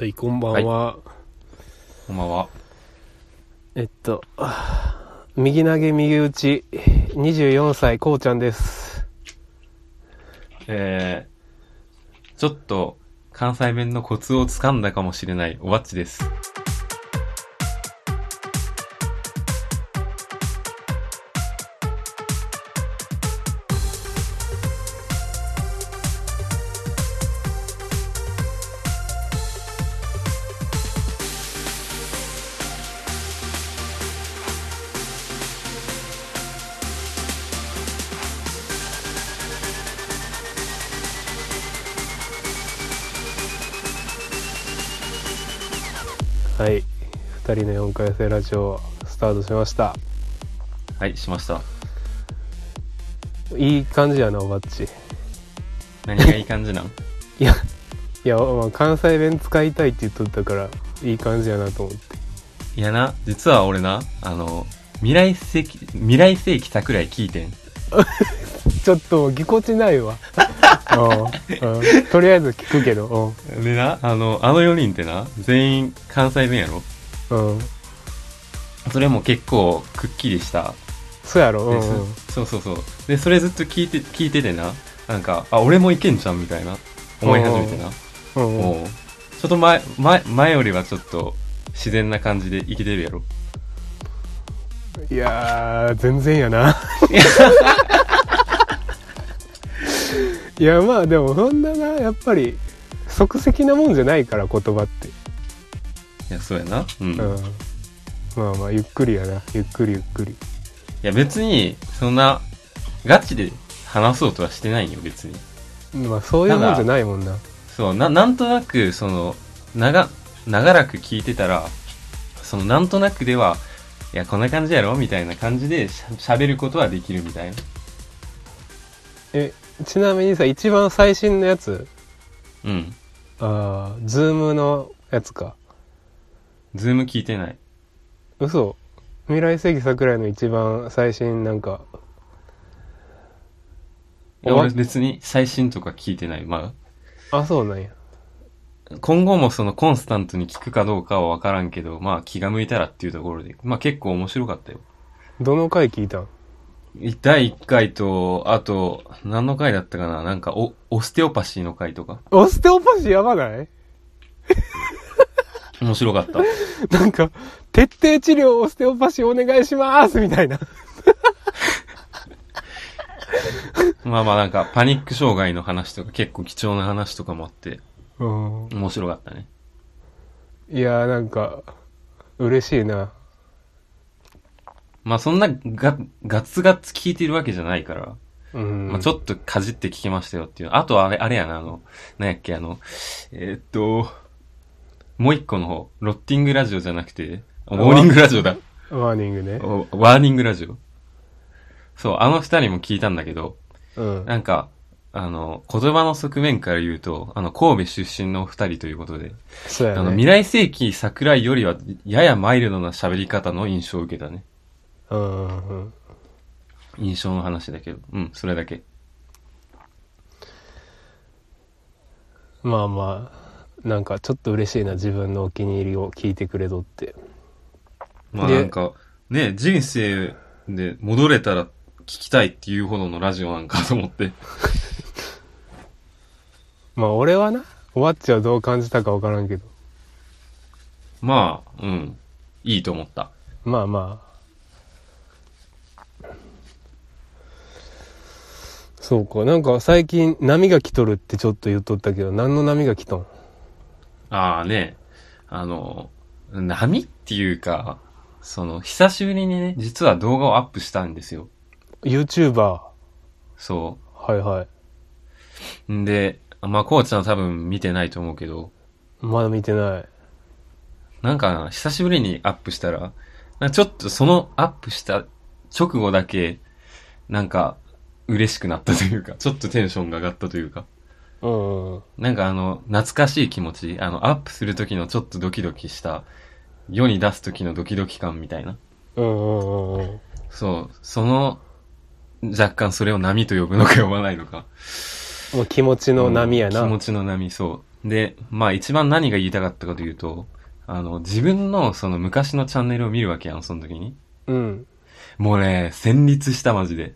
はい、こんばんは。こんばんは。えっと、右投げ右打ち、24歳、こうちゃんです。えー、ちょっと関西弁のコツをつかんだかもしれないおばっちです。二人の4回生ラジオ、スタートしました。はい、しました。いい感じやな、おばっち。何がいい感じなん？いや、いや、まあ、関西弁使いたいって言っとったから、いい感じやなと思って。いやな、実は俺な、あの、未来世紀、未来世紀桜井聞いてん。ちょっと、ぎこちないわ。うんうんとりあえず聞くけど、でな、あの、あの4人ってな、全員関西弁やろ？うん。うん。それも結構くっきりした。そうやろ、うでんうん。そうそうそう。で、それずっと聞いて、聞いててな、なんか、あ、俺もいけんじゃんみたいな、思い始めてな。ちょっと前、前、前よりはちょっと自然な感じで生きてるやろ。いやー、全然やな。いや、まあでもそんなな、やっぱり、即席なもんじゃないから、言葉って。いや、そうやな。うん。いうん。まあまあ、ゆっくりやな。ゆっくりゆっくり。や、別に、そんな、ガチで話そうとはしてないよ、別に。まあ、そういうもんじゃないもんな。そう、な、なんとなく、その、長、長らく聞いてたら、その、なんとなくでは、いや、こんな感じやろ？みたいな感じでしゃ喋ることはできるみたいな。え、ちなみにさ、一番最新のやつ、うん。あー、ズームのやつか。ズーム聞いてない。嘘。未来世紀桜井の一番最新なんか、俺別に最新とか聞いてない。まあ、そうなんや。あ、今後もそのコンスタントに聞くかどうかはわからんけど、まあ気が向いたらっていうところで、まあ結構面白かったよ。どの回聞いたん？第1回と、あと、何の回だったかな？なんか、お、オステオパシーの回とか。オステオパシーやばない？面白かった。なんか、徹底治療オステオパシーお願いしますみたいな。まあまあなんか、パニック障害の話とか、結構貴重な話とかもあって、うん。面白かったね。いやーなんか、嬉しいな。まあそんなガ、ガツガツ聞いてるわけじゃないから、うん。まあちょっとかじって聞きましたよっていう。あとあれ、あれやな、あの、なんやっけ、あの、えーっと、もう一個の方、ロッティングラジオじゃなくて、モーニングラジオだ。ワーニングね。おワーニングラジオ。そう、あの二人も聞いたんだけど、うん。なんか、あの、言葉の側面から言うと、あの、神戸出身の二人ということで、そうやあの、ね。未来世紀桜井よりは、ややマイルドな喋り方の印象を受けたね。うんうんうん。印象の話だけど。うん、それだけ。まあまあ、なんかちょっと嬉しいな、自分のお気に入りを聞いてくれとって。でまあなんか、ね、人生で戻れたら聞きたいっていうほどのラジオなんかと思って。まあ俺はな、おわっちはどう感じたかわからんけど。まあ、うん、いいと思った。まあまあ。そうか、なんか最近波が来とるってちょっと言っとったけど、何の波が来とん？ああね、あの、波っていうか、その、久しぶりにね、実は動画をアップしたんですよ。?YouTuber。そはいはい。う。んで、まあ、コーチは多分見てないと思うけど、まだ見てない。なんかな、久しぶりにアップしたら、ちょっとそのアップした直後だけ、なんか、嬉しくなったというか、ちょっとテンションが上がったというか、うんうん。なんかあの、懐かしい気持ち、あの、アップする時のちょっとドキドキした、世に出す時のドキドキ感みたいな。うんうんうんうん。そう、その、若干それを波と呼ぶのか呼ばないのか。もう気持ちの波やな。うん気持ちの波、そう。で、まあ一番何が言いたかったかというと、あの、自分のその昔のチャンネルを見るわけやん、その時に。うん。もうね、戦慄したマジで。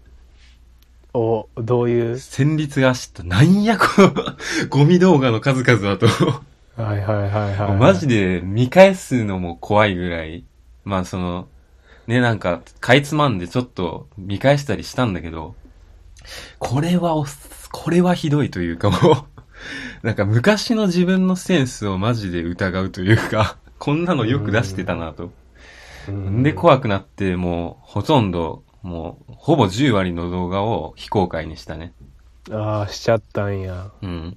お、どういう？戦慄がした。なんやこのゴミ動画の数々だと。はいはいはいはい。マジで見返すのも怖いぐらい。まあその、ね、なんか、かいつまんでちょっと見返したりしたんだけど、これはお、これはひどいというかもう、なんか昔の自分のセンスをマジで疑うというか、こんなのよく出してたなと。うんで、怖くなって、もう、ほとんど、もう、ほぼ10割の動画を非公開にしたね。ああ、しちゃったんや。うん。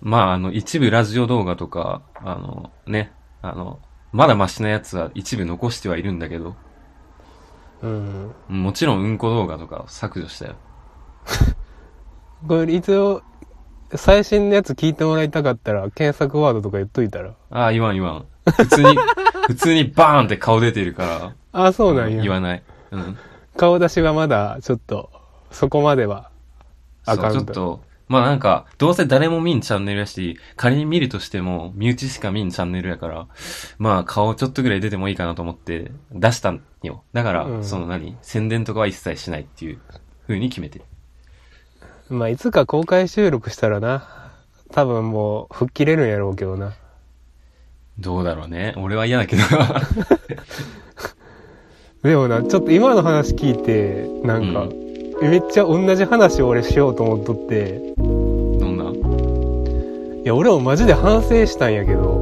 まあ、あの、一部ラジオ動画とか、あの、ね、あの、まだマシなやつは一部残してはいるんだけど、うん。もちろんうんこ動画とか削除したよ。これ一応、最新のやつ聞いてもらいたかったら、検索ワードとか言っといたら。ああ、言わん言わん。普通に、普通にバーンって顔出てるから、ああ、そうなんや。言わない。うん。顔出しはまだ、ちょっと、そこまでは、アそう、カウント。ちょっと、まあなんか、どうせ誰も見んチャンネルやし、仮に見るとしても、身内しか見んチャンネルやから、まあ顔ちょっとぐらい出てもいいかなと思って出したんよ。だから、うんその何宣伝とかは一切しないっていう風に決めてる。まあ、いつか公開収録したらな、多分もう、吹っ切れるんやろうけどな。どうだろうね。俺は嫌だけどな。でもな、ちょっと今の話聞いて、なんか、うめっちゃ同じ話を俺しようと思っとって、や、俺もマジで反省したんやけど、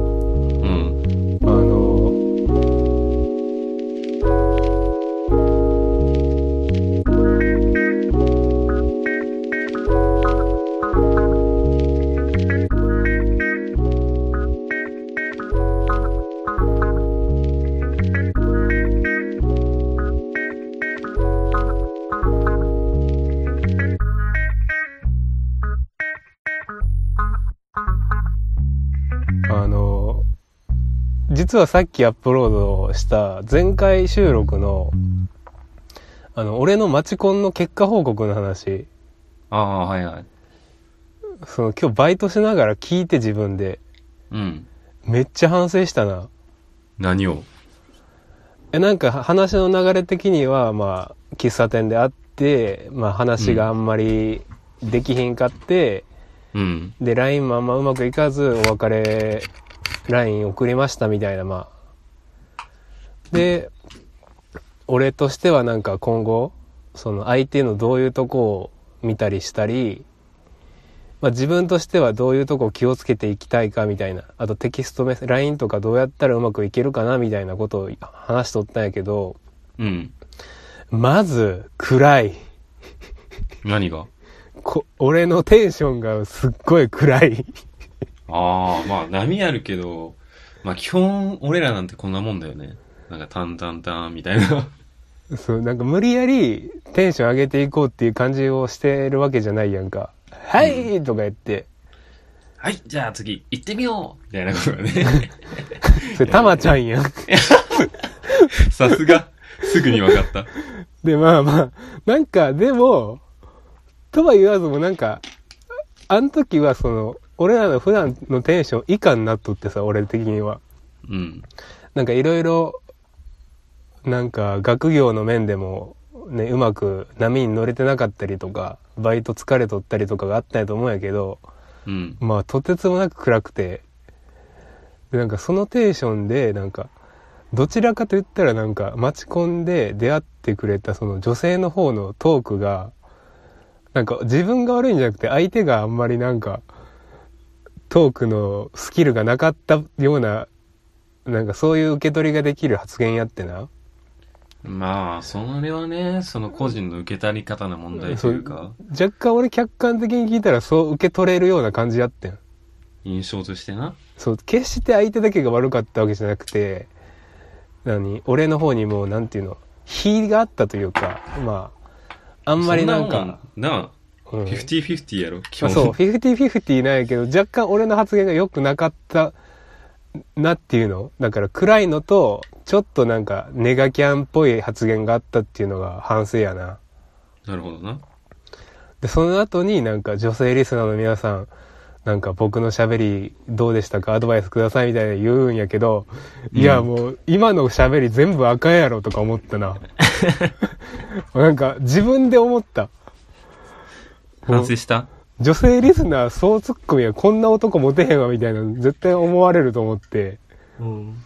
実はさっきアップロードした前回収録の、あの、俺のマチコンの結果報告の話、ああ、はいはい。その今日バイトしながら聞いて自分で、うん。めっちゃ反省したな。何を？え、なんか話の流れ的には、まあ、喫茶店で会って、まあ話があんまりできひんかって、うん。で、LINE もあんまうまくいかず、お別れ LINE 送りましたみたいな、まあ。で、俺としてはなんか今後、その相手のどういうとこを見たりしたり、まあ自分としてはどういうとこを気をつけていきたいかみたいな、あとテキストメッセ LINE とかどうやったらうまくいけるかなみたいなことを話しとったんやけど、うん。まず、暗い。何が？こ俺のテンションがすっごい暗い。ああ、まあ波あるけど、まあ基本俺らなんてこんなもんだよね。なんかタンタンタンみたいな。そう、なんか無理やりテンション上げていこうっていう感じをしてるわけじゃないやんか。はいとか言って、はい、じゃあ次行ってみようみたいなことがね。それたまちゃんやん。さすが、すぐに分かった。で、まあまあ、なんかでも、とは言わずもなんか、あの時はその、俺らの普段のテンション以下になっとってさ、俺的には。うん。なんかいろいろ、なんか学業の面でも、ね、うまく波に乗れてなかったりとか、バイト疲れとったりとかがあったんやと思うんやけど、うん。まあとてつもなく暗くてでなんかそのテンションでなんかどちらかと言ったらなんか待ち込んで出会ってくれたその女性の方のトークがなんか自分が悪いんじゃなくて相手があんまりなんかトークのスキルがなかったようななんかそういう受け取りができる発言やってな。まあ、それはね、その個人の受け取り方の問題というか、若干俺客観的に聞いたらそう受け取れるような感じやってん。印象としてな。そう、決して相手だけが悪かったわけじゃなくて、何俺の方にも、なんていうの、非があったというか、まあ、あんまりなんそか、もなあ、うんフィフティフィフティやろ、基本。まあそう、フィフティフィフティなんやけど、若干俺の発言が良くなかったなっていうのだから暗いのと、ちょっとなんかネガキャンっぽい発言があったっていうのが反省やな。なるほどな。で、その後になんか女性リスナーの皆さん、なんか僕の喋りどうでしたか？アドバイスくださいみたいな言うんやけど、いやうんもう今の喋り全部赤やろとか思ったな。なんか自分で思った。反省した？女性リスナーそうツッコミやこんな男モテへんわみたいなの絶対思われると思って、うん。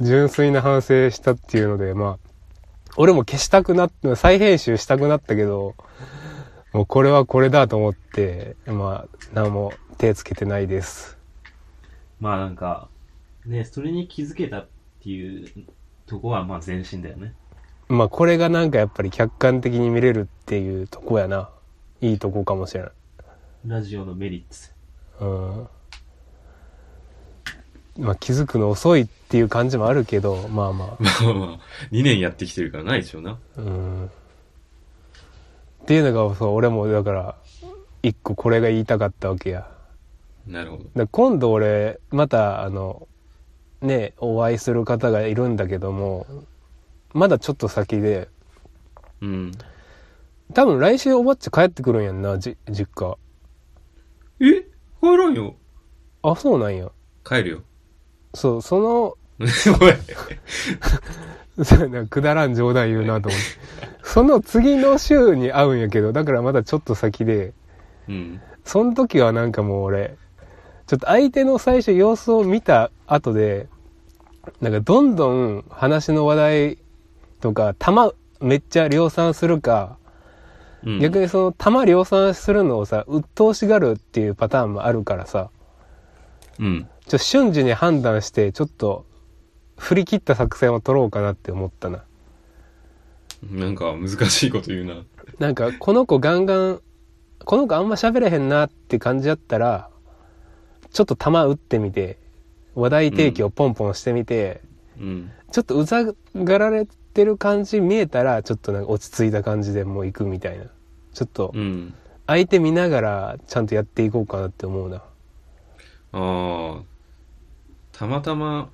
純粋な反省したっていうので、まあ、俺も消したくなった、再編集したくなったけど、もうこれはこれだと思って、まあ、何も手つけてないです。まあなんか、ね、それに気づけたっていうとこはまあ前進だよね。まあこれがなんかやっぱり客観的に見れるっていうとこやな。いいとこかもしれない。ラジオのメリット。うん。まあ気づくの遅いっていう感じもあるけど、まあままあまあまあ、2年やってきてるからないでしょうな。あ。うん。っていうのが、そう、俺もだから、一個これが言いたかったわけや。なるほど。で今度俺、また、あの、ね、お会いする方がいるんだけども、まだちょっと先で、うん。多分来週おばっち帰ってくるんやんな、じ、実家。え？帰らんよ。あ、そうなんや。帰るよ。そう、その、おい。そ うくだらん冗談言うなと思って。その次の週に会うんやけど、だからまだちょっと先で、うん。その時はなんかもう俺、ちょっと相手の最初様子を見た後で、なんかどんどん話の話題とか、弾めっちゃ量産するか、うん、逆にその弾量産するのをさ、鬱陶しがるっていうパターンもあるからさ、うん。ちょ瞬時に判断して、ちょっと振り切った作戦を取ろうかなって思ったな。なんか難しいこと言うな。なんか、この子ガンガン、この子あんま喋れへんなって感じだったら、ちょっと球打ってみて、話題提供ポンポンしてみて、うん。ちょっとうざがられてる感じ見えたら、ちょっとなんか落ち着いた感じでもう行くみたいな。ちょっとうん。相手見ながらちゃんとやっていこうかなって思うな。ああ。たまたま、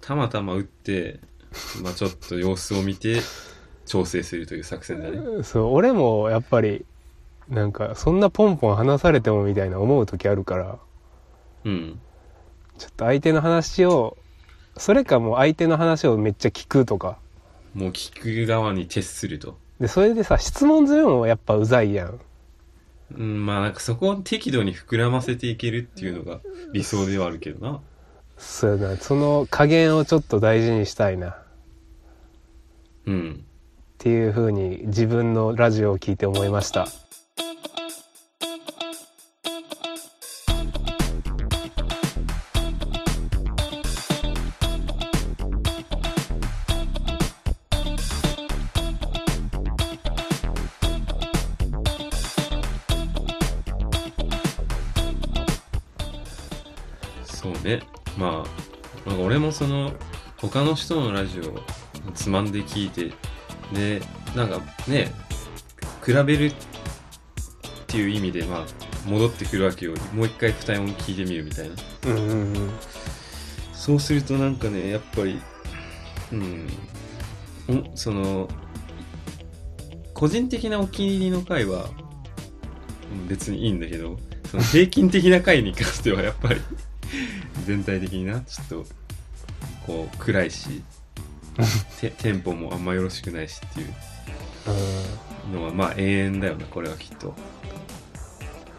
たまたま打って、まあちょっと様子を見て、調整するという作戦だね。そう、俺もやっぱり、なんか、そんなポンポン話されてもみたいな思う時あるから、うん。ちょっと相手の話を、それかもう相手の話をめっちゃ聞くとか。もう聞く側に徹すると。で、それでさ、質問するのもやっぱうざいやん。うん、まあなんかそこを適度に膨らませていけるっていうのが理想ではあるけどな。そうやな、その加減をちょっと大事にしたいな。っうん。ていう風に自分のラジオを聞いて思いました。その、他の人のラジオをつまんで聞いて、で、なんかね、比べるっていう意味で、まあ、戻ってくるわけよ。もう一回二音聞いてみるみたいな。うんうんうん。そうするとなんかね、やっぱり、うん、おその、個人的なお気に入りの回は、うん別にいいんだけど、その平均的な回に関してはやっぱり、全体的にな、ちょっと、こう、暗いし、テテンポもあんまよろしくないしっていうのは、まあ永遠だよな、これはきっと。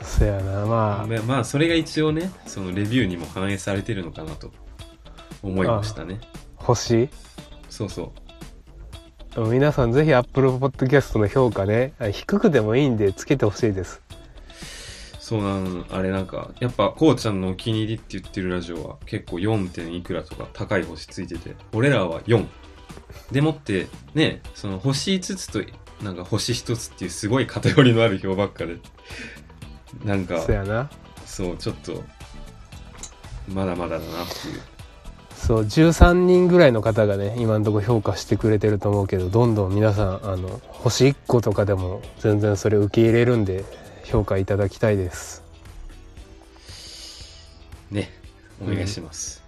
そやな、まあ、まあ、まあ、それが一応ね、そのレビューにも反映されてるのかなと思いましたね。星そうそう。皆さんぜひ Apple Podcast の評価ね、あ低くでもいいんでつけてほしいです。そうなん、あれなんか、やっぱ、こうちゃんのお気に入りって言ってるラジオは結構 4. 点いくらとか高い星ついてて、俺らは4。でもって、ね、その星5つと、なんか星1つっていうすごい偏りのある表ばっかで、なんかそ、やな。そう、ちょっと、まだまだだなっていう。そう、13人ぐらいの方がね、今のところ評価してくれてると思うけど、どんどん皆さん、あの、星1個とかでも全然それ受け入れるんで、評価いただきたいです。ね、お願いします。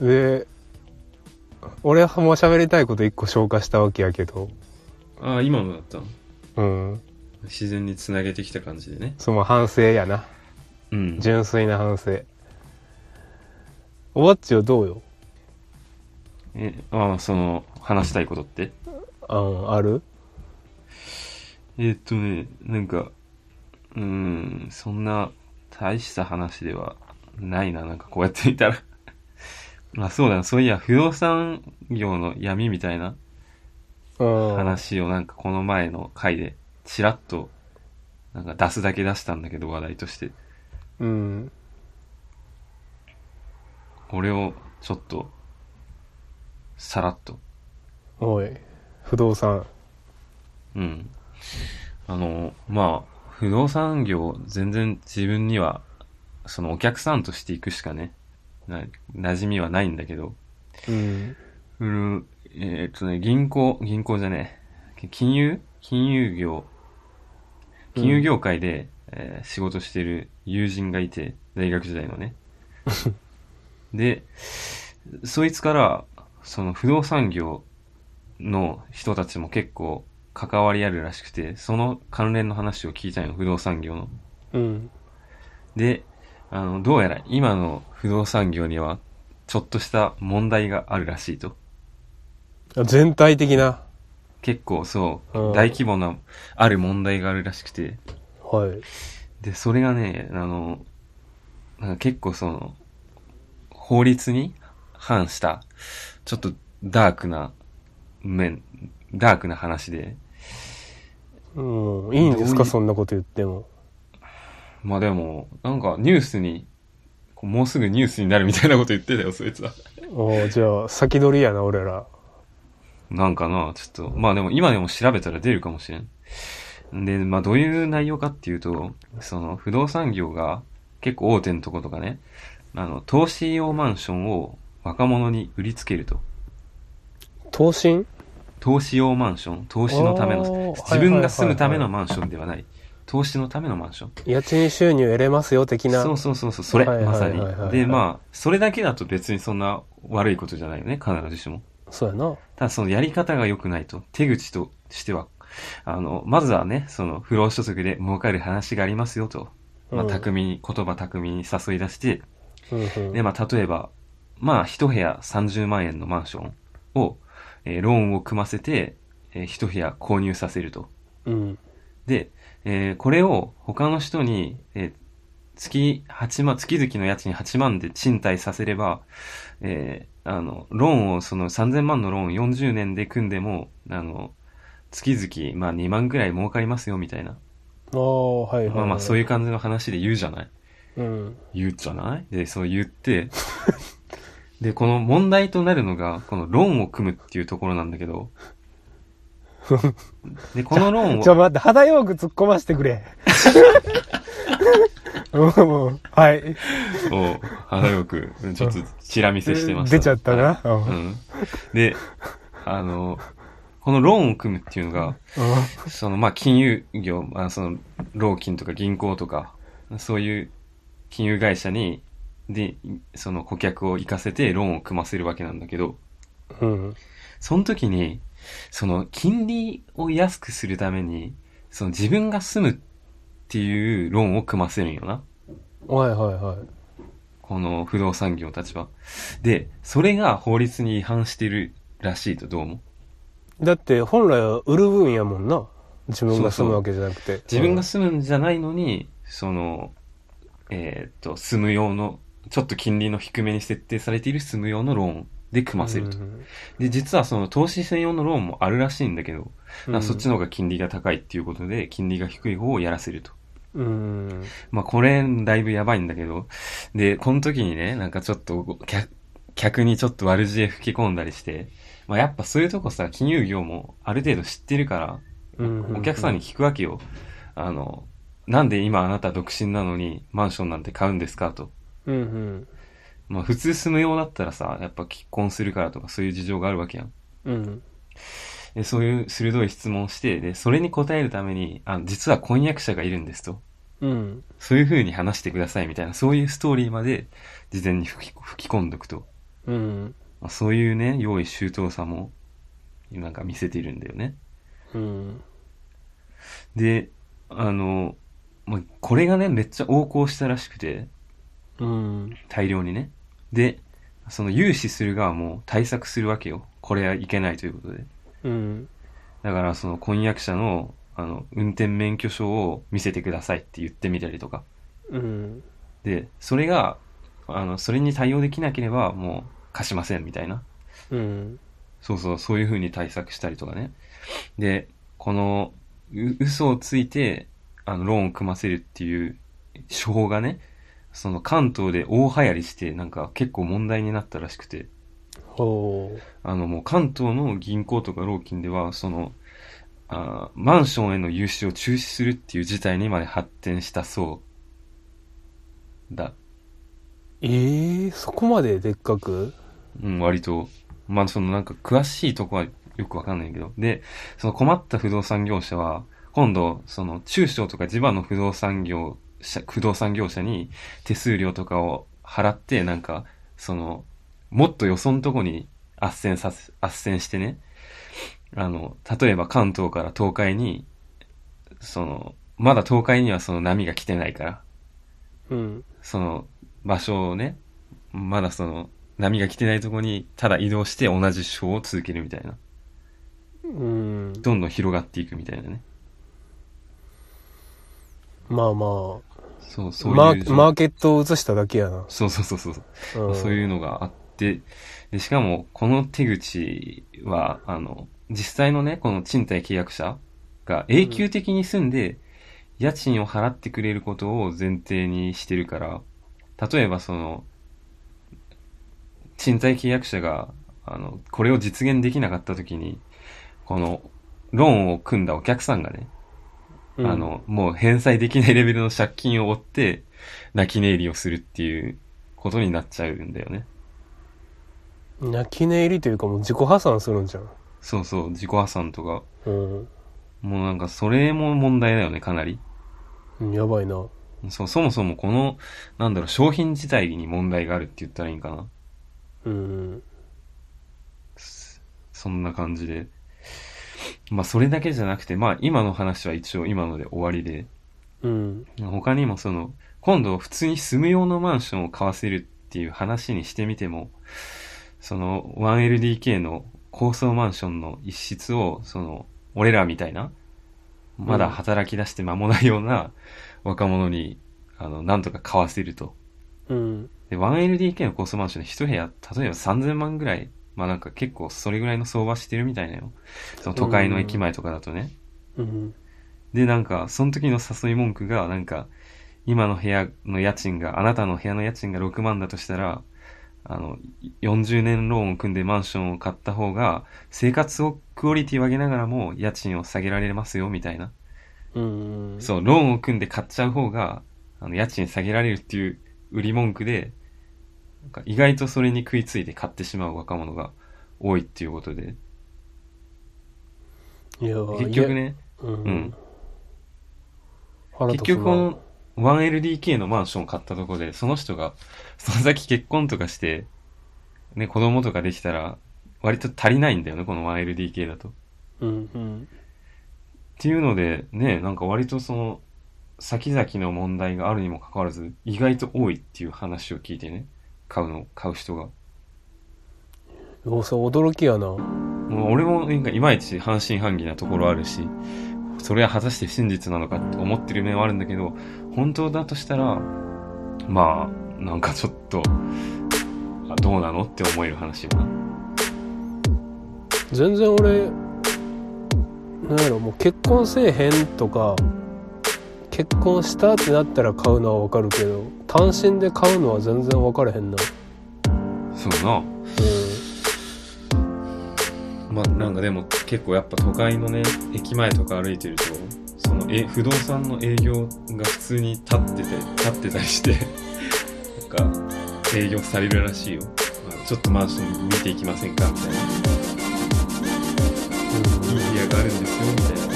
で、俺はもう喋りたいこと1個消化したわけやけど、ああ、今のだったの？うん。自然につなげてきた感じでね。その反省やな。うん。純粋な反省。おわっちはどうよ？え、あその、話したいことって？あある？えーっとね、なんか、うーん、そんな大した話ではないな、なんかこうやって見たら。まあそうだな、そういや、不動産業の闇みたいなうん。話をなんかこの前の回で、ちらっと、なんか出すだけ出したんだけど、話題として。うん。これをちょっと、さらっと、おい。不動産。うん。あの、まあ、不動産業、全然自分には、そのお客さんとして行くしかね、な、馴染みはないんだけど、うん。うん、えーっとね、銀行、銀行じゃねえ、金融？金融業、金融業界で、えー仕事してる友人がいて、大学時代のね。で、そいつから、その不動産業の人たちも結構関わりあるらしくて、その関連の話を聞いたよ、不動産業の。うん。で、あの、どうやら今の不動産業には、ちょっとした問題があるらしいと。全体的な？結構そう、うん大規模な、ある問題があるらしくて。はい。で、それがね、あの、なんか結構その、法律に反した、ちょっとダークな面、ダークな話で、うん。いいんですかそんなこと言っても。まあでも、なんかニュースに、もうすぐニュースになるみたいなこと言ってたよ、そいつは。おーじゃあ、先取りやな、俺ら。なんかな、ちょっと、まあでも今でも調べたら出るかもしれん。で、まあどういう内容かっていうと、その不動産業が結構大手のとことかね、あの、投資用マンションを若者に売りつけると。投信投資用マンション、投資のための自分が住むためのマンションではない。投資のためのマンション。家賃収入得れますよ、的な。そうそうそうそう、それ、はいはいまさはいはいはいに。で、まあ、それだけだと別にそんな悪いことじゃないよね、必ずしも。そうやな。ただそのやり方が良くないと、手口としては、あの、まずはね、その不労所得で儲かる話がありますよと、まあ、うん巧みに、言葉巧みに誘い出して、うんうん。で、まあ、例えば、まあ、一部屋30万円のマンションを、えーローンを組ませて、えー一部屋購入させると。うん。で、えーこれを他の人に、えー月8万、月々の家賃8万で賃貸させれば、えーあの、ローンを、その3000万のローン40年で組んでも、あの、月々、まあ2万くらい儲かりますよ、みたいな。ああ、はいはい、はい。まあまあそういう感じの話で言うじゃない？うん。言うじゃない？で、そう言って、で、この問題となるのが、このローンを組むっていうところなんだけど、で、このローンをちょ、、待って、肌よく突っ込ませてくれ。はい。を、肌よく、ちょっとチラ見せしてました。出ちゃったな。うんうん。で、あの、このローンを組むっていうのが、うその、まあ、金融業、まあ、その、老金とか銀行とか、そういう金融会社に、で、その顧客を行かせてローンを組ませるわけなんだけど、ん。うん。その時に、その、金利を安くするために、その自分が住むっていうローンを組ませるんよな。はいはいはい。この不動産業たちは。で、それが法律に違反してるらしいとどうも。だって、本来は売る分やもんな。自分が住むわけじゃなくて。自分が住むんじゃないのに、その、えーっと、住む用の、ちょっと金利の低めに設定されている住む用のローンで組ませると。うんで、実はその投資専用のローンもあるらしいんだけど、うんそっちの方が金利が高いっていうことで、金利が低い方をやらせると。うん。まあ、これ、だいぶやばいんだけど、で、この時にね、なんかちょっと、客、客にちょっと悪知恵吹き込んだりして、まあ、やっぱそういうとこさ、金融業もある程度知ってるから、うんお客さんに聞くわけよ。あの、なんで今あなた独身なのにマンションなんて買うんですかと。うんうん。まあ普通住む用だったらさ、やっぱ結婚するからとかそういう事情があるわけやん。うん。で、そういう鋭い質問をして、で、それに答えるために、あ実は婚約者がいるんですと。うん。そういう風に話してくださいみたいな、そういうストーリーまで事前に吹き吹き込んどくと。うん。まあ、そういうね、用意周到さも、なんか見せているんだよね。うん。で、あの、まあ、これがね、めっちゃ横行したらしくて、うん。大量にね。で、その融資する側も対策するわけよ。これはいけないということで。うん。だからその婚約者の、あの、運転免許証を見せてくださいって言ってみたりとか。うん。で、それが、あの、それに対応できなければもう貸しませんみたいな。うん。そうそう、そういう風に対策したりとかね。で、この、う嘘をついて、あの、ローンを組ませるっていう手法がね、その関東で大流行りして、なんか結構問題になったらしくて、ほあのもう関東の銀行とか老金では、その、あーマンションへの融資を中止するっていう事態にまで発展したそうだ。う。ええそこまででっかく？うん、割と。まあ、そのなんか詳しいとこはよくわかんないけど。で、その困った不動産業者は、今度、その中小とか地場の不動産業者、不動産業者に手数料とかを払って、なんか、その、もっとよそのとこに斡旋させ、斡旋してね、あの、例えば関東から東海に、その、まだ東海にはその波が来てないから、うん。その場所をね、まだその波が来てないとこにただ移動して同じ手法を続けるみたいな。うん。どんどん広がっていくみたいなね。まあまあ、そういう。マーマーケットを移しただけやな。そうそうそうそう。うん、そういうのがあって、で、しかも、この手口は、あの、実際のね、この賃貸契約者が永久的に住んで、家賃を払ってくれることを前提にしてるから、例えばその、賃貸契約者が、あの、これを実現できなかった時に、この、ローンを組んだお客さんがね、うんあ、の、もう返済できないレベルの借金を負って、泣き寝入りをするっていうことになっちゃうんだよね。泣き寝入りというかもう自己破産するんじゃん。そうそう、自己破産とか。うん。もうなんかそれも問題だよね、かなり。うんやばいな。そう、そもそもこの、なんだろう、商品自体に問題があるって言ったらいいんかな。うん。そんな感じで。まあそれだけじゃなくて、まあ今の話は一応今ので終わりで、うん。他にもその、今度普通に住む用のマンションを買わせるっていう話にしてみても、その 1LDK の高層マンションの一室を、その、俺らみたいな、まだ働き出して間もないような若者に、あの、なんとか買わせると。うん。で、1LDK の高層マンションで一部屋、例えば3000万ぐらい、まあなんか結構それぐらいの相場してるみたいなよ。その都会の駅前とかだとね。うん。で、なんか、その時の誘い文句が、なんか、今の部屋の家賃が、あなたの部屋の家賃が6万だとしたら、あの、40年ローンを組んでマンションを買った方が、生活を、クオリティを上げながらも家賃を下げられますよ、みたいな。うん。そう、ローンを組んで買っちゃう方が、あの、家賃下げられるっていう売り文句で、なんか意外とそれに食いついて買ってしまう若者が多いっていうことで、いや、結局ね、ううんん。腹立つな結局この 1LDK のマンションを買ったところで、その人が、その先結婚とかして、ね、子供とかできたら、割と足りないんだよね、この 1LDK だと。っうん。うん。ていうので、ね、なんか割とその、先々の問題があるにもかかわらず、意外と多いっていう話を聞いてね、買うの、買う人が。おそう驚きやな。もう俺もなんかいまいち半信半疑なところあるし、それは果たして真実なのかって思ってる面はあるんだけど、本当だとしたら、まあ、なんかちょっと、あどうなのって思える話よな。全然俺、なんやろ、もう結婚せえへんとか、結婚したってなったら買うのはわかるけど、単身で買うのは全然分からへんな。そうな。うまあなんかでも結構やっぱ都会のね、駅前とか歩いてると、そのえ不動産の営業が普通に立ってて、立ってたりして、なんか営業されるらしいよ。まあちょっとマンション見ていきませんかみたいな。いい部屋があるんですよ、みたいな。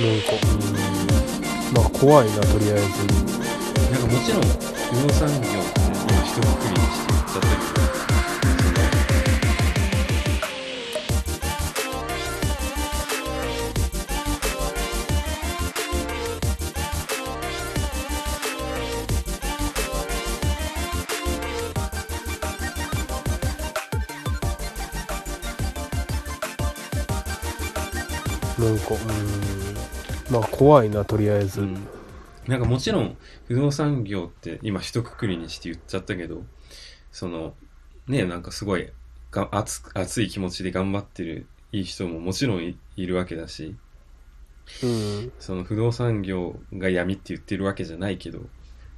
なんか。まあ怖いなとりあえず。なんかもちろん不動産業って一くりにしていった時なんか、うん、まあ怖いなとりあえず、うん。なんかもちろん不動産業って今一括りにして言っちゃったけどそのねなんかすごいが熱く熱い気持ちで頑張ってるいい人ももちろんいいるわけだしうん。その不動産業が闇って言ってるわけじゃないけど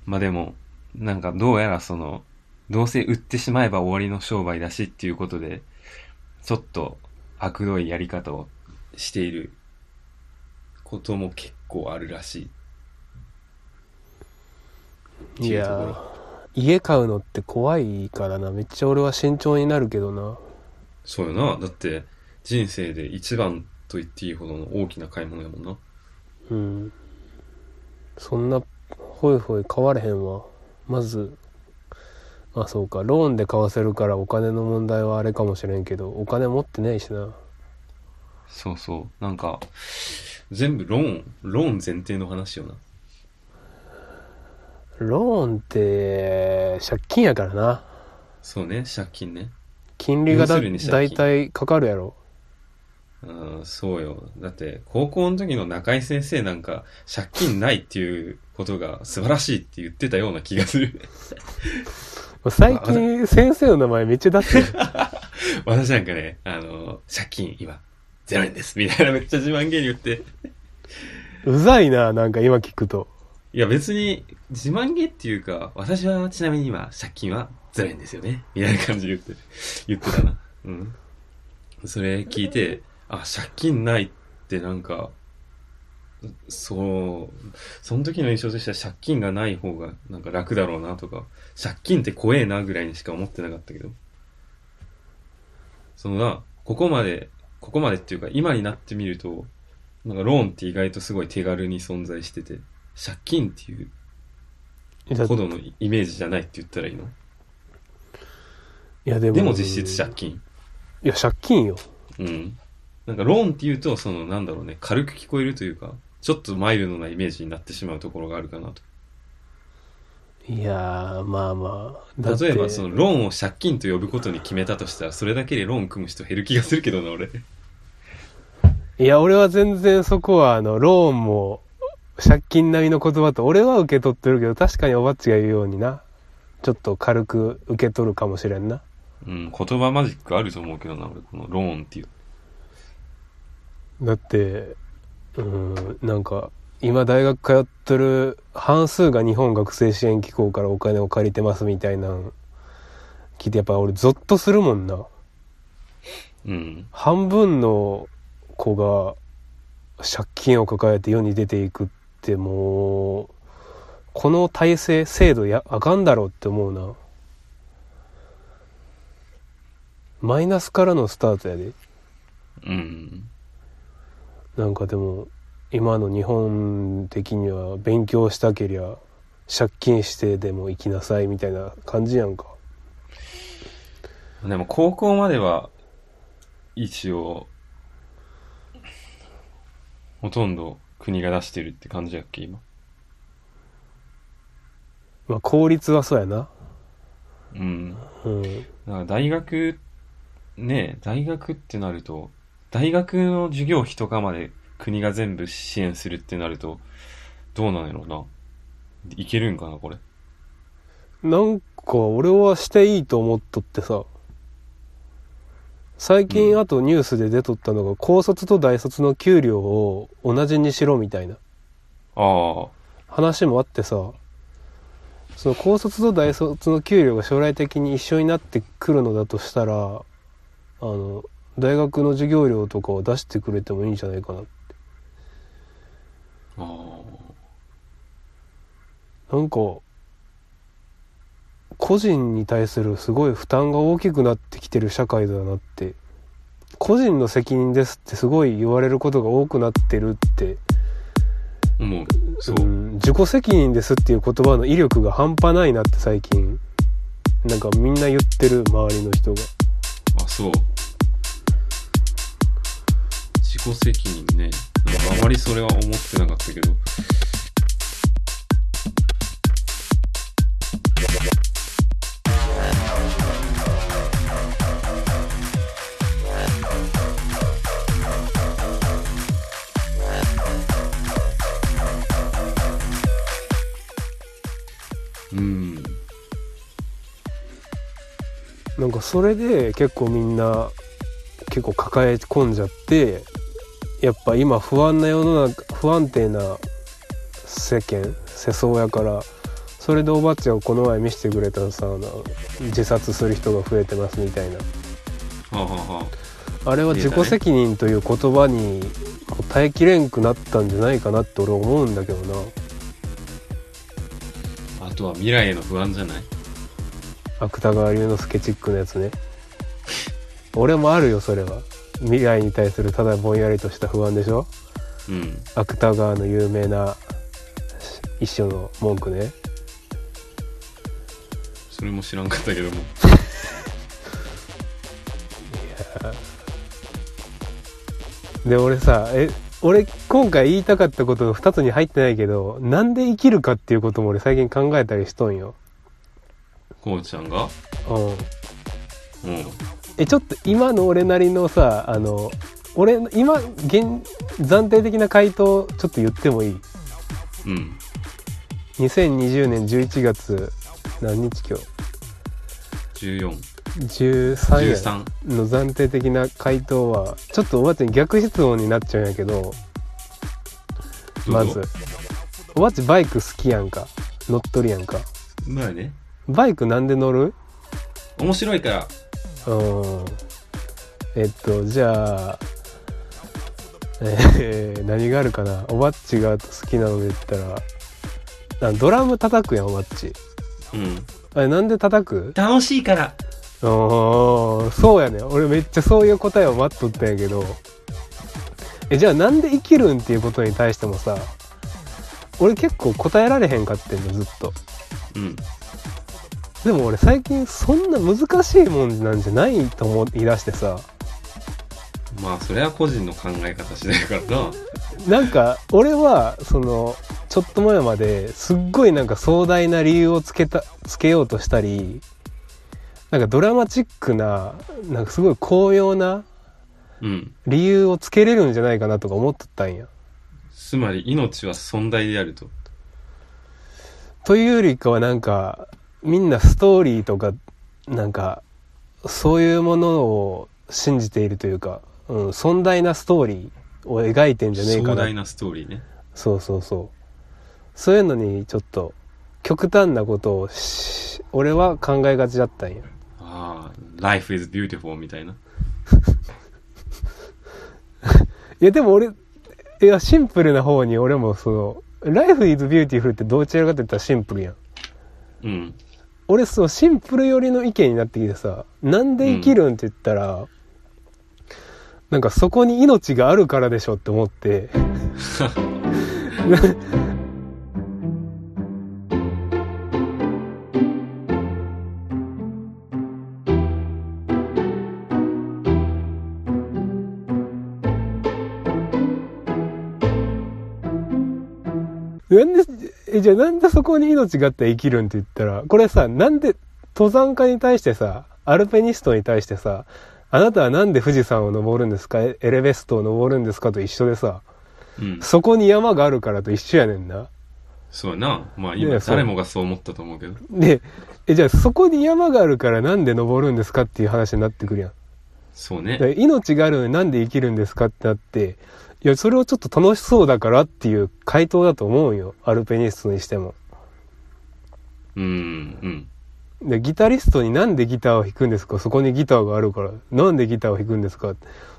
まあでもなんかどうやらそのどうせ売ってしまえば終わりの商売だしっていうことでちょっと悪どいやり方をしていることも結構あるらしい。いや家買うのって怖いからな。めっちゃ俺は慎重になるけどな。そうよな。だって人生で一番と言っていいほどの大きな買い物やもんな。うん。そんなほいほい買われへんわ。まずあそうか。ローンで買わせるからお金の問題はあれかもしれんけどお金持ってないしな。そうそう。なんか全部ローンローン前提の話よな。ローンって借金やからな。そうね借金ね。金利がだ要するに借金。だいたいかかるやろ。うんそうよ。だって高校の時の中井先生なんか借金ないっていうことが素晴らしいって言ってたような気がする。最近先生の名前めっちゃ出してる私なんかねあの借金今0円ですみたいなめっちゃ自慢げに言ってうざいななんか今聞くといや別に自慢げっていうか、私はちなみに今借金は0円ですよね。みたいな感じで言って、言ってたな。うん。それ聞いて、あ、借金ないってなんか、そう、その時の印象としては借金がない方がなんか楽だろうなとか、借金って怖えなぐらいにしか思ってなかったけど。そのな、ここまで、ここまでっていうか今になってみると、なんかローンって意外とすごい手軽に存在してて、借金っていうほどのイメージじゃないって言ったらいいの？いやでもでも実質借金。いや借金ようん。なんかローンって言うと、そのなんだろうね、軽く聞こえるというか、ちょっとマイルドなイメージになってしまうところがあるかなと。いやーまあまあ例えばそのローンを借金と呼ぶことに決めたとしたら、それだけでローン組む人減る気がするけどな、俺。いや俺は全然そこはあのローンも借金並みの言葉と俺は受け取ってるけど確かにおばっちが言うようになちょっと軽く受け取るかもしれんなうん、言葉マジックあると思うけどな、俺、このローンっていう。だってうんなんか今大学通ってる半数が日本学生支援機構からお金を借りてますみたいなん聞いてやっぱ俺ゾッとするもんなうん。半分の子が借金を抱えて世に出ていくってもうこの体制制度やあかんだろうって思うなマイナスからのスタートやでうん。なんかでも今の日本的には勉強したけりゃ借金してでも生きなさいみたいな感じやんかでも高校までは、一応、ほとんど国が出してるって感じやっけ、今？まあ公立はそうやなうん。うんだから大学、ね大学ってなると、大学の授業費とかまで国が全部支援するってなると、どうなんやろうな。いけるんかな、これ。なんか俺はしていいと思っとってさ最近あとニュースで出とったのが高卒と大卒の給料を同じにしろみたいなああ、話もあってさその高卒と大卒の給料が将来的に一緒になってくるのだとしたらあの大学の授業料とかを出してくれてもいいんじゃないかなああ。なんか個人に対するすごい負担が大きくなってきてる社会だなって。個人の責任ですってすごい言われることが多くなってるって、もう、そう。う。ん、自己責任ですっていう言葉の威力が半端ないなって最近。なんかみんな言ってる周りの人が。あ、そう。自己責任ね。あまりそれは思ってなかったけど。うんなんかそれで結構みんな結構抱え込んじゃってやっぱ今不安な世の中不安定な世間世相やからそれでおばあちゃんこの前見せてくれたさ自殺する人が増えてますみたいな。はあ、はあはあ。れは自己責任という言葉に耐えきれんくなったんじゃないかなって俺思うんだけどな。あ、あとは未来への不安じゃない？芥川龍之介チックのやつね。俺もあるよそれは未来に対するただぼんやりとした不安でしょ？うん。芥川の有名な一緒の文句ねそれも知らんかったけども。で俺さえ俺今回言いたかったことの2つに入ってないけどなんで生きるかっていうことも俺最近考えたりしとんよこうちゃんが？うんうん。えちょっと今の俺なりのさあの俺今現暫定的な回答ちょっと言ってもいい？うん。2020年11月何日今14。日13や13。の暫定的な回答はちょっとおばあちゃんに逆質問になっちゃうんやけどまずおばあちゃんバイク好きやんか？乗っとるやんか？まあね。バイクなんで乗る？面白いから。うん。えっとじゃあえー何があるかな？おばっちが好きなので言ったらあドラム叩くやんおばっち。うん。あれなんで叩く？楽しいから。ああそうやね。俺めっちゃそういう答えを待っとったんやけど。えじゃあなんで生きるんっていうことに対してもさ俺結構答えられへんかってんのずっと。うん。でも俺最近そんな難しいもんなんじゃないと思い出してさまあ、それは個人の考え方次第やからな。なんか俺はそのちょっと前まですっごいなんか壮大な理由をつけたつけようとしたりなんかドラマチックななんかすごい巧妙なうん。理由をつけれるんじゃないかなとか思っとったんや。つまり、命は存在であると。というよりかはなんかみんなストーリーとかなんかそういうものを信じているというか、うん、壮大なストーリーを描いてんじゃねえかな壮大なストーリーね。そうそうそうそういうのにちょっと極端なことをし俺は考えがちだったんやああ、life is beautiful みたいな。いやでも俺いやシンプルな方に俺もその「Life is beautiful」ってどちらかって言ったらシンプルやんうん。俺そうシンプル寄りの意見になってきてさなんで生きるんって言ったら、なんかそこに命があるからでしょって思って。なんでえじゃあなんでそこに命があって生きるんって言ったらこれさなんで登山家に対してさアルペニストに対してさあなたはなんで富士山を登るんですか？エエレベストを登るんですかと一緒でさうん。そこに山があるからと一緒やねんな。そうやな。まあ今、誰もがそう思ったと思うけど。で、え、じゃあそこに山があるからなんで登るんですかっていう話になってくるやん。そうね。で命があるのになんで生きるんですかってなって、いや、それをちょっと楽しそうだからっていう回答だと思うよ。アルペニストにしても。うん、うん。で、ギタリストになんでギターを弾くんですか？そこにギターがあるから。なんでギターを弾くんですか？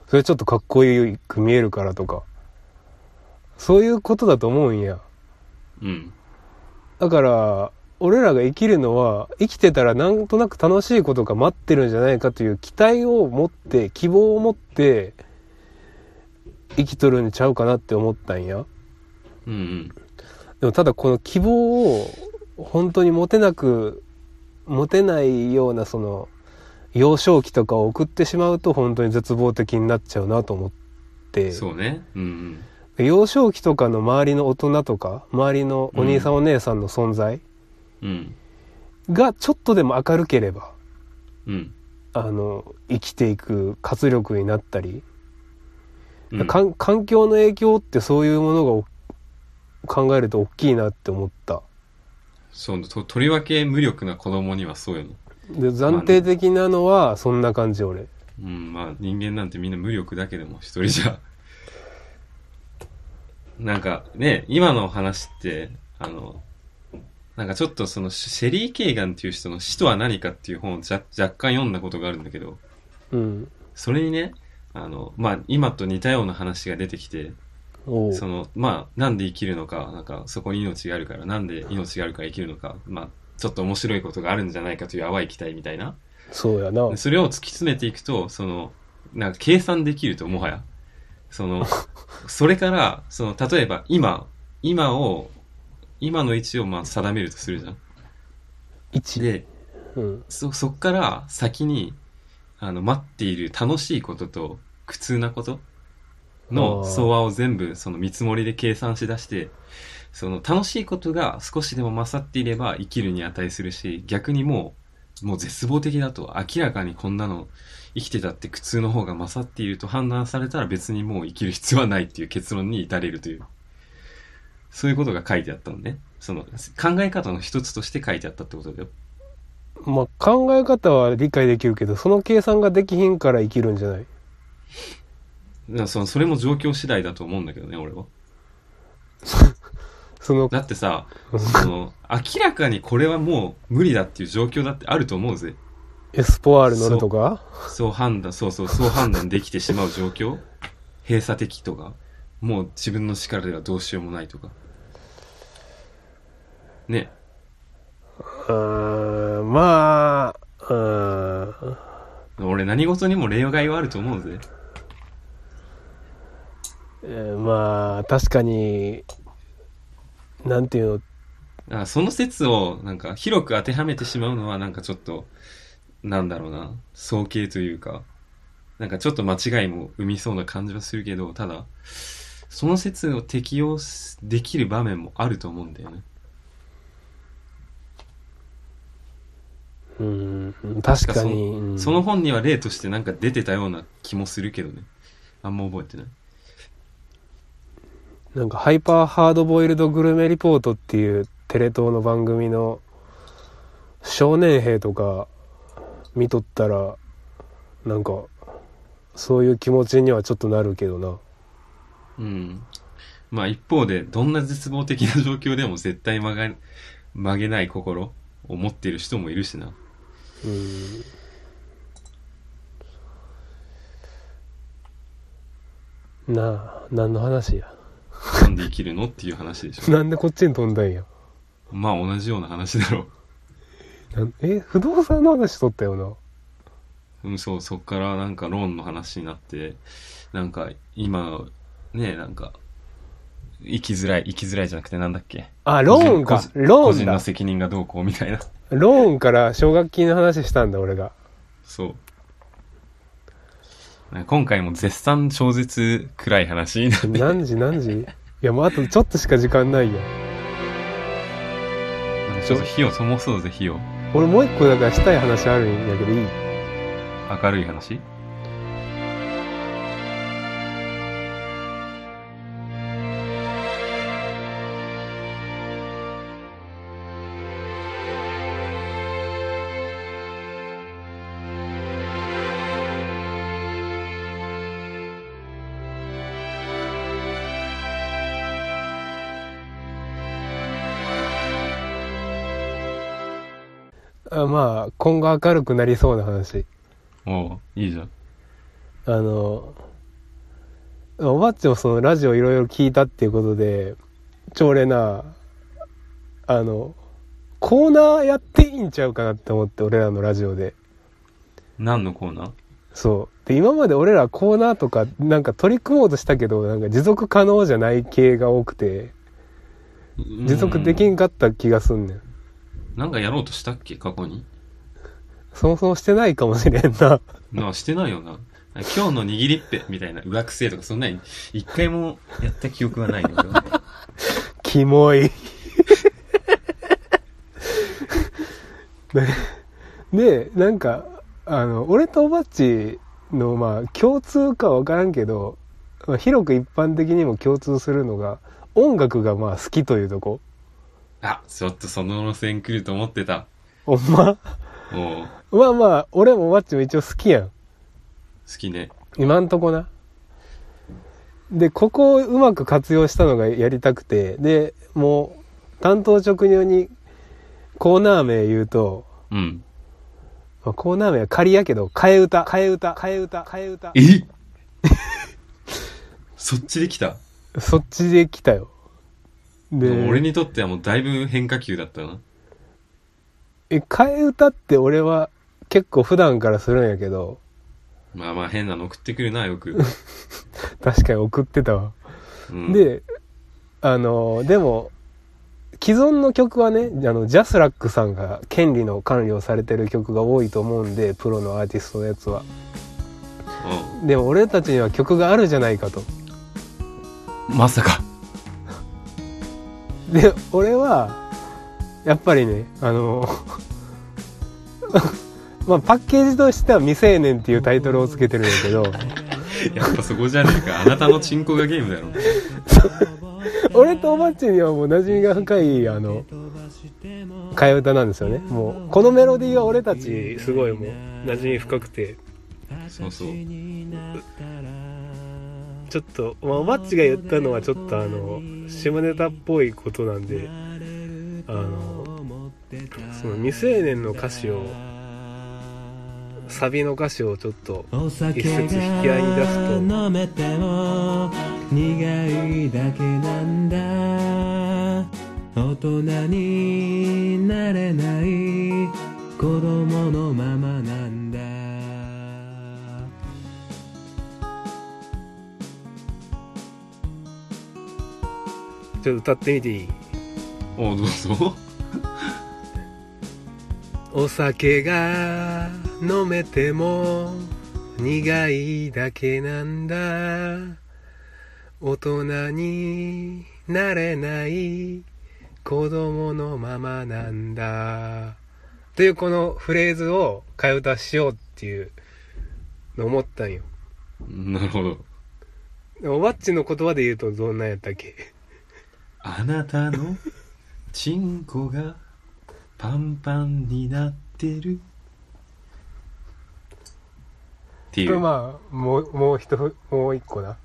それちょっとかっこよく見えるからとか。そういうことだと思うんや。うん。だから、俺らが生きるのは、生きてたらなんとなく楽しいことが待ってるんじゃないかという期待を持って、希望を持って、生きとるんちゃうかなって思ったんや。うん、うん。でもただこの希望を本当に持てなく、持てないようなその、幼少期とかを送ってしまうと本当に絶望的になっちゃうなと思って。そうね。うん、幼少期とかの周りの大人とか、周りのお兄さんお姉さんの存在うん。うん。がちょっとでも明るければ、うん。あの、生きていく活力になったり、うん。かん環境の影響ってそういうものがお考えると大きいなって思った。そう、ととりわけ無力な子供にはそうよね。で、暫定的なのは、そんな感じ、俺。うん、まあ人間なんてみんな無力だけども、一人じゃ。なんかね、今の話って、あの、なんかちょっとそのシェリー・ケイガンっていう人の死とは何かっていう本をじゃ若干読んだことがあるんだけど、うん。それにね、あの、まあ今と似たような話が出てきて、その、まあなんで生きるのか、なんかそこに命があるから、なんで命があるから生きるのか、まあちょっと面白いことがあるんじゃないかという淡い期待みたいな。そうやなで。それを突き詰めていくと、その、なんか計算できると、もはや。その、それから、その、例えば今、今を、今の位置をまあ定めるとするじゃん。1。で、うん。そ、そっから先に、あの、待っている楽しいことと苦痛なことの相和を全部、その見積もりで計算し出して、その楽しいことが少しでも勝っていれば生きるに値するし、逆にもう、もう絶望的だと明らかにこんなの生きてたって苦痛の方が勝っていると判断されたら別にもう生きる必要はないっていう結論に至れるという。そういうことが書いてあったのね。その考え方の一つとして書いてあったってことだよ。まあ、考え方は理解できるけど、その計算ができひんから生きるんじゃない？だからそのそれも状況次第だと思うんだけどね、俺は。その、だってさ、その、明らかにこれはもう無理だっていう状況だってあると思うぜ。エスポワール乗るとか？そう判断、そうそう、そう判断できてしまう状況？閉鎖的とか、もう自分の力ではどうしようもないとか？ね。うーん、まあ、うーん。俺何事にも例外はあると思うぜ。えーまあ、確かに、なんていうの、だからその説をなんか広く当てはめてしまうのはなんかちょっと、なんだろうな、早計というか、なんかちょっと間違いも生みそうな感じはするけど、ただ、その説を適用すできる場面もあると思うんだよね。うん、確かに、うんその本には例としてなんか出てたような気もするけどね。あんま覚えてない？なんかハイパーハードボイルドグルメリポートっていうテレ東の番組の少年兵とか見とったらなんかそういう気持ちにはちょっとなるけどなうん。まあ一方で、どんな絶望的な状況でも絶対曲が曲げない心を持っている人もいるしな。うんなあ何の話や？なんで生きるのっていう話でしょ。なんでこっちに飛んだんや？まあ同じような話だろなんえ不動産の話しとったよな？う。うん、そう、そっからなんかローンの話になって、なんか今、ね、なんか、生きづらい、生きづらいじゃなくてなんだっけ？あローンかローン人の責任がどうこうみたいな。ローンから奨学金の話したんだ俺がそう。今回も絶賛超絶暗い話になって。何時何時？いやもうあとちょっとしか時間ないよちょっと火を灯そうぜ、火を。俺もう一個だからしたい話あるんやけどいい？明るい話？今後明るくなりそうな話。おういいじゃん。あのおばっちもそのラジオいろいろ聞いたっていうことでちょ俺なあのコーナーやっていいんちゃうかなって思って俺らのラジオで。何のコーナー？そう。で今まで俺らコーナーとかなんか取り組もうとしたけどなんか持続可能じゃない系が多くて持続できうんかった気がすんねん。なんかやろうとしたっけ？過去に？そもそもしてないかもしれんな。なあ、してないよな。今日の握りっぺみたいな上癖とかそんなに一回もやった記憶がないの俺はキモい。で でなんかあの俺とおばっちのまあ共通かわからんけど、まあ広く一般的にも共通するのが音楽がまあ好きというとこ。あ、ちょっとその路線来ると思ってた。ほんま？もう、まあまあ、俺もマッチも一応好きやん。好きね。今んとこな。で、ここをうまく活用したのがやりたくて、で、もう、担当直入にコーナー名言うと、うん。まあコーナー名は仮やけど、替え歌、替え歌、替え歌、替え歌。え？そっちで来た？そっちで来たよ。で、俺にとってはもうだいぶ変化球だったな。え、替え歌って俺は結構普段からするんやけど、まあまあ変なの送ってくるな、よく。確かに送ってたわ。うん、で、あの、でも、既存の曲はね、あの、ジャスラックさんが権利の管理をされてる曲が多いと思うんで、プロのアーティストのやつは。でも俺たちには曲があるじゃないかと。うん。まさか。で、俺は、やっぱりね、あの、まあパッケージとしては未成年っていうタイトルをつけてるんだけど、やっぱそこじゃねえか。あなたのチンコがゲームだろ。俺とおばっちにはもう馴染みが深い、あの、替え歌なんですよね。もう、このメロディーは俺たちすごいもう馴染み深くて、そうそう。ちょっと、まあ、おばっちが言ったのはちょっとあの、下ネタっぽいことなんで、あの、その未成年の歌詞を、サビの歌詞をちょっと、お酒一節引き合いに出すと。が飲めても苦いだけなんだ。大人になれない子供のままなんだ。ちょっと歌ってみていい？おうどうぞ。お酒が飲めても苦いだけなんだ。大人になれない子供のままなんだ。というこのフレーズを替え歌しようっていうの思ったんよ。なるほど。おばっちの言葉で言うとどんなんやったっけ？あなたのチンコがパンパンになってる。っていう。まあもうもう一ふもう一個な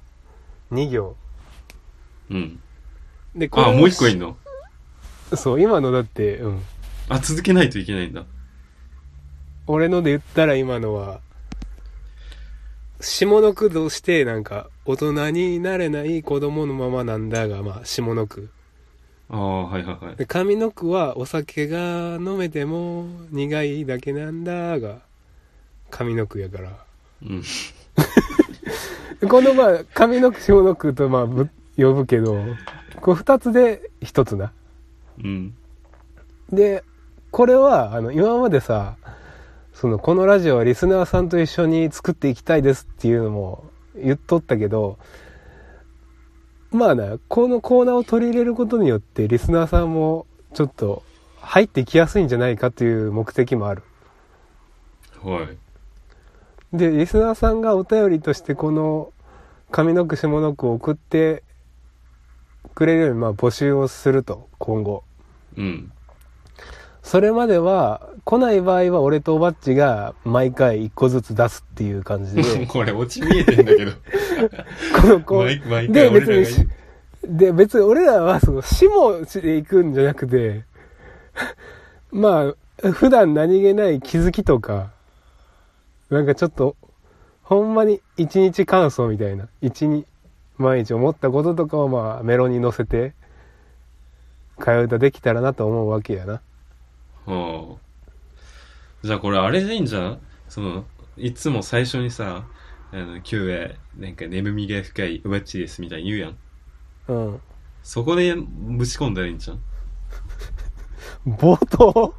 二行うん。でこれあ、もう一個いんの？そう今のだってうんあ、続けないといけないんだ。俺ので言ったら今のは、下の句としてなんか、大人になれない子供のままなんだが、まあ、下の句。ああ、はいはいはい。で、上の句は、お酒が飲めても苦いだけなんだが、上の句やから。うん。このまあ、上の句、下の句とまあ、ぶ呼ぶけど、こう二つで一つな。うん。で、これは、あの、今までさ、その、このラジオはリスナーさんと一緒に作っていきたいですっていうのも言っとったけど、まあな、このコーナーを取り入れることによって、リスナーさんもちょっと入ってきやすいんじゃないかという目的もある。はい。で、リスナーさんがお便りとしてこの上の句下の句を送ってくれるように、まあ募集をすると、今後。うん。それまでは、来ない場合は俺とおばっちが毎回一個ずつ出すっていう感じで、これ落ち見えてんだけど。このこう、毎毎で、別にし、で、別に俺らはその、死もで行くんじゃなくて、まあ、普段何気ない気づきとか、なんかちょっと、ほんまに一日感想みたいな、一日、毎日思ったこととかをまあ、メロに乗せて、替え歌できたらなと思うわけやな。はあ。じゃあこれあれでいいんじゃん？その、いつも最初にさ、あの、今日は、なんか眠みが深いおばっちですみたいに言うやん。うん。そこでぶち込んだらいいんじゃん？冒頭？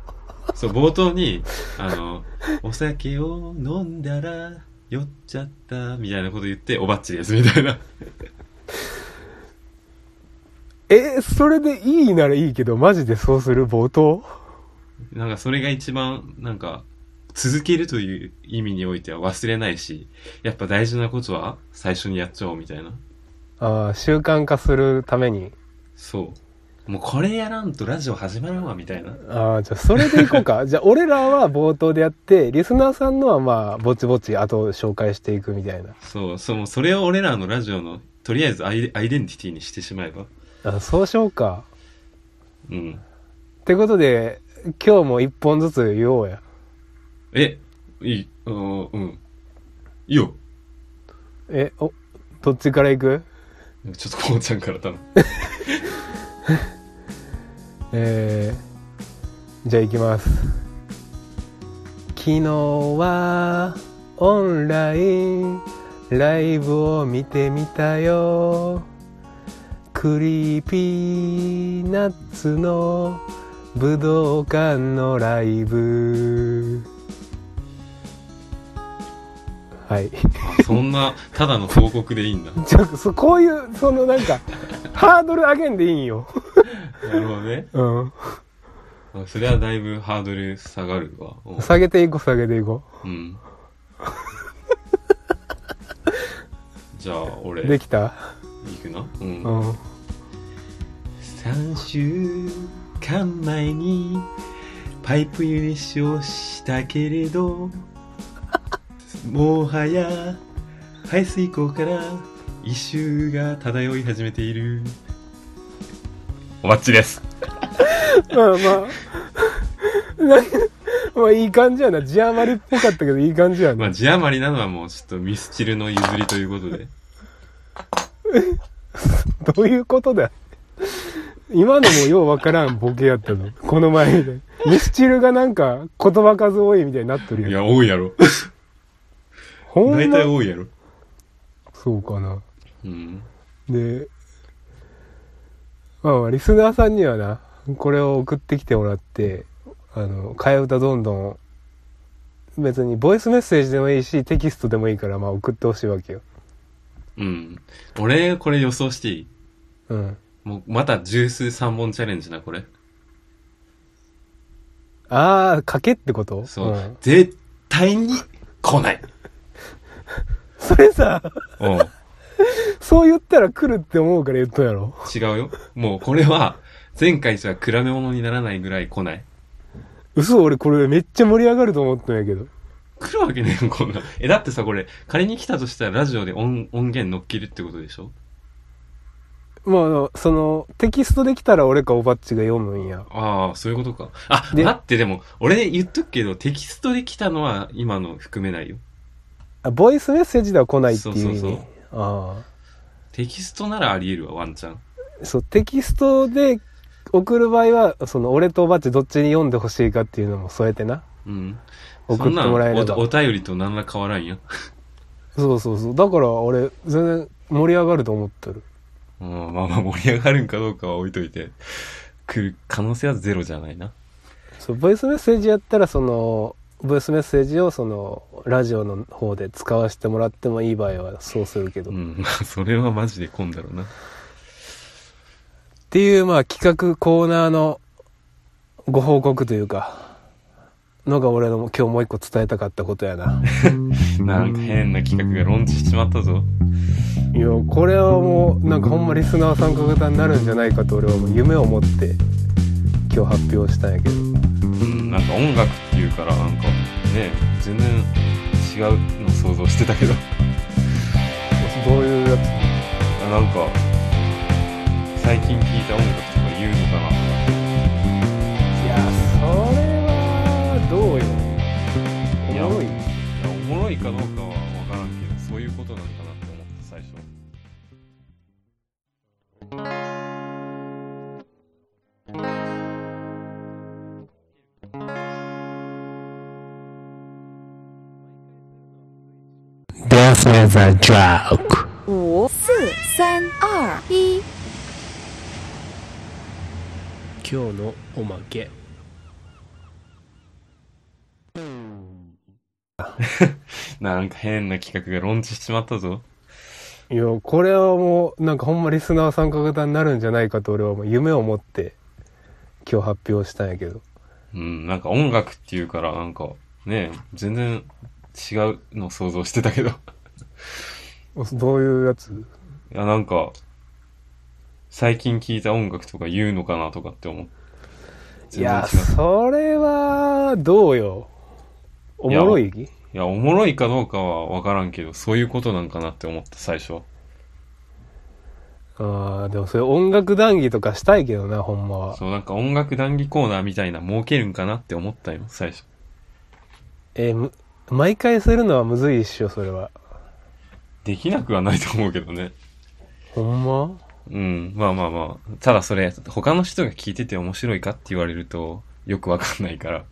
そう、冒頭に、あの、お酒を飲んだら酔っちゃった、みたいなこと言って、おばっちです、みたいな。え、それでいいならいいけど、マジでそうする？冒頭？なんかそれが一番、なんか、続けるという意味においては忘れないし、やっぱ大事なことは最初にやっちゃおうみたいな。ああ、習慣化するために。そう。もうこれやらんとラジオ始まらんわ、みたいな。ああ、じゃあそれでいこうか。じゃあ俺らは冒頭でやって、リスナーさんのはまあ、ぼちぼち後紹介していくみたいな。そう、そう、それを俺らのラジオの、とりあえずアイデアイデンティティにしてしまえば。あそうしようか。うん。ってことで、今日も一本ずつ言おうや。え、いい、うん、うん。いいよ。え、お、どっちから行く？ちょっとこうちゃんから頼む。えー、じゃあ行きます。昨日はオンラインライブを見てみたよ。Creepy Nuts の武道館のライブ。はい。あ そんな、ただの報告でいいんだ。ちょそこういう、そのなんか、ハードル上げんでいいんよ。なるほどね。うん。あそれはだいぶハードル下がるわ。うん下げていこう、下げていこうん。じゃあ、う。俺、できた？行くな。うんう。ん。3週間前にパイプ優勝したけれど もはや排水溝から異臭が漂い始めている。おばっちです。まあまあ、まあいい感じやな。字余りっぽかったけどいい感じやな。まあ字余りなのはもうちょっとミスチルの譲りということで。どういうことだ今のもようわからんボケやったの。この前みたいに。ミスチルがなんか言葉数多いみたいになっとるやん。いや多いやろほん大体ま多いやろそうかな。うんで、まあまあリスナーさんにはな、これを送ってきてもらって、あの、替え歌どんどん、別にボイスメッセージでもいいし、テキストでもいいから、まあ送ってほしいわけよ。うん俺これ予想していい？うん。もうまた十数三本チャレンジなこれああ、賭けってこと？そう、ん絶対に来ない それさ、うんそう言ったら来るって思うから言ったやろ？違うよ。もうこれは、前回じゃ比べ物にならないぐらい来ない。嘘、俺これめっちゃ盛り上がると思ったんやけど。来るわけねえよ、こんな。え、だってさ、これ、仮に来たとしたらラジオで音音源乗っけるってことでしょ？まああの、その、テキストできたら俺かおばっちが読むんや。ああ、そういうことか。あ、で待って、でも、俺言っとくけど、テキストで来たのは今の含めないよ。あ、ボイスメッセージでは来ないっていう意味。そうそうそうあテキストならあり得るわ、ワンチャン。あ。そう、テキストで送る場合は、その、俺とおばっちどっちに読んでほしいかっていうのも添えてな。うん。送ってもらえればおお便りと何ら変わらんよ。そうそうそう。だから俺、全然盛り上がると思ってる。うん、まあまあ盛り上がるんかどうかは置いといて、来る可能性はゼロじゃないな。そう、ボイスメッセージやったら、その、ボイスメッセージをその、ラジオの方で使わせてもらってもいい場合はそうするけど。っうん、まあそれはマジで混んだろうな。ていう、まあ企画コーナーのご報告というか、のが俺の今日もう一個伝えたかったことやな。なんか変な企画がローンチしちまったぞ。いや、これはもう、なんかほんまリスナー参加型になるんじゃないかと俺はもう夢を持って今日発表したんやけど。うん、なんか音楽っていうからなんかね、全然違うの想像してたけど、どういうやつ？あなんか、最近聴いた音楽とか言うのかな。いや、それは、どうよ。おもろい。いやおもろいかどうかは Death is a joke. 五四三二一，今日のおまけ。なんか変な企画がローンチしちまったぞ。いや、これはもう、なんかほんまリスナー参加型になるんじゃないかと俺はもう夢を持って今日発表したんやけど。うん、なんか音楽っていうからなんかね、全然違うの想像してたけど。どういうやつ？いや、なんか、最近聴いた音楽とか言うのかなとかって思う。いや、それは、どうよ。おもろい？いや、おもろいかどうかはわからんけど、そういうことなんかなって思った、最初は。ああ、でもそれ音楽談義とかしたいけどな、ほんまは。そう、なんか音楽談義コーナーみたいな設けるんかなって思ったよ、最初。えーむ毎回するのはむずいっしょ、それは。できなくはないと思うけどね。ほんま？うん、まあまあまあ。ただそれ、他の人が聞いてて面白いかって言われると、よくわかんないから。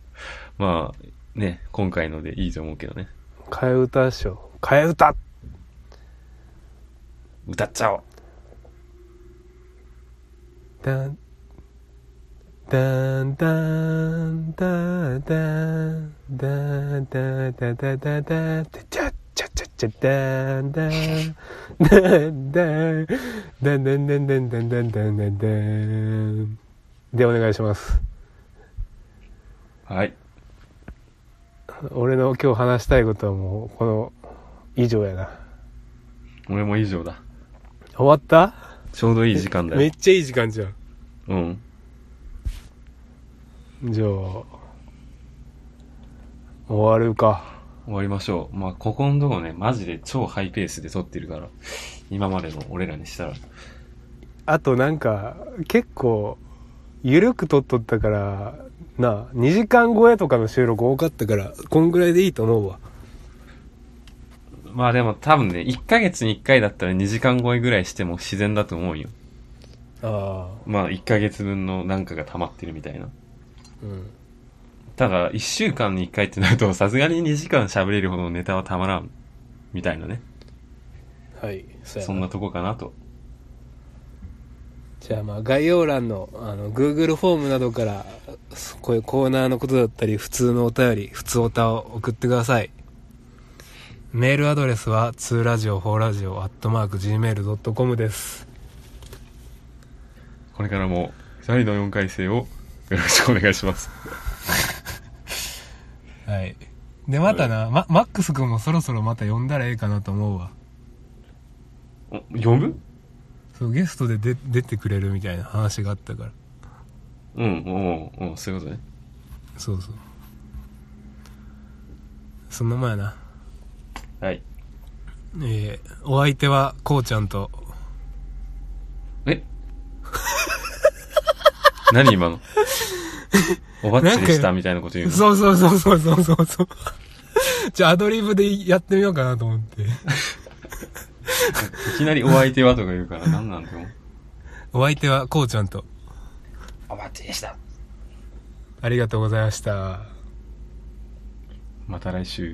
まあ、ね、今回のでいいと思うけどね。替え歌っしょ。替え歌歌っちゃおうダン、ダン、ダン、ダン、ダン、ダン、ダン、ダン、ダン、ダン、ダン、チャッチャッチャッチャッダン、ダン、ダン、ダン、ダン、ダン、ダン、ダン、ダン、ダン、ダン、ダン、ダン。で、お願いします。はい。俺の今日話したいことはもう、この、以上やな。俺も以上だ。終わった？ちょうどいい時間だよ。めっちゃいい時間じゃん。うん。じゃあ、終わるか。終わりましょう。まあ、ここのとこね、マジで超ハイペースで撮ってるから。今までの俺らにしたら。あとなんか、結構、ゆるく撮っとったから、なあ、2時間超えとかの収録多かったから、こんぐらいでいいと思うわ。まあでも多分ね、1ヶ月に1回だったら2時間超えぐらいしても自然だと思うよ。ああ。まあ1ヶ月分のなんかが溜まってるみたいな。うん。ただ、1週間に1回ってなると、さすがに2時間喋れるほどのネタはたまらん。みたいなね。はい。そそんなとこかなと。じゃあまあ概要欄のあの Google フォームなどからこういうコーナーのことだったり普通のお便り普通おたを送ってください。メールアドレスは 2radio4radio.gmail.com です。これからも、2人の4回生をよろしくお願いします。はい。でまたな、ママックス君もそろそろまた呼んだらええかなと思うわ。お呼ぶ？そうゲストで出出てくれるみたいな話があったからうん、うん、うん、そういうことね。そうそうその前やなはい。えー、お相手はこうちゃんとえ？何今の？おばっちでしたみたいなこと言うの？そうそうそうそうそうそうそう。じゃあアドリブでやってみようかなと思って。いきなりお相手はとか言うから何なんだよ。お相手はこうちゃんと。おばっちでした。ありがとうございました。また来週。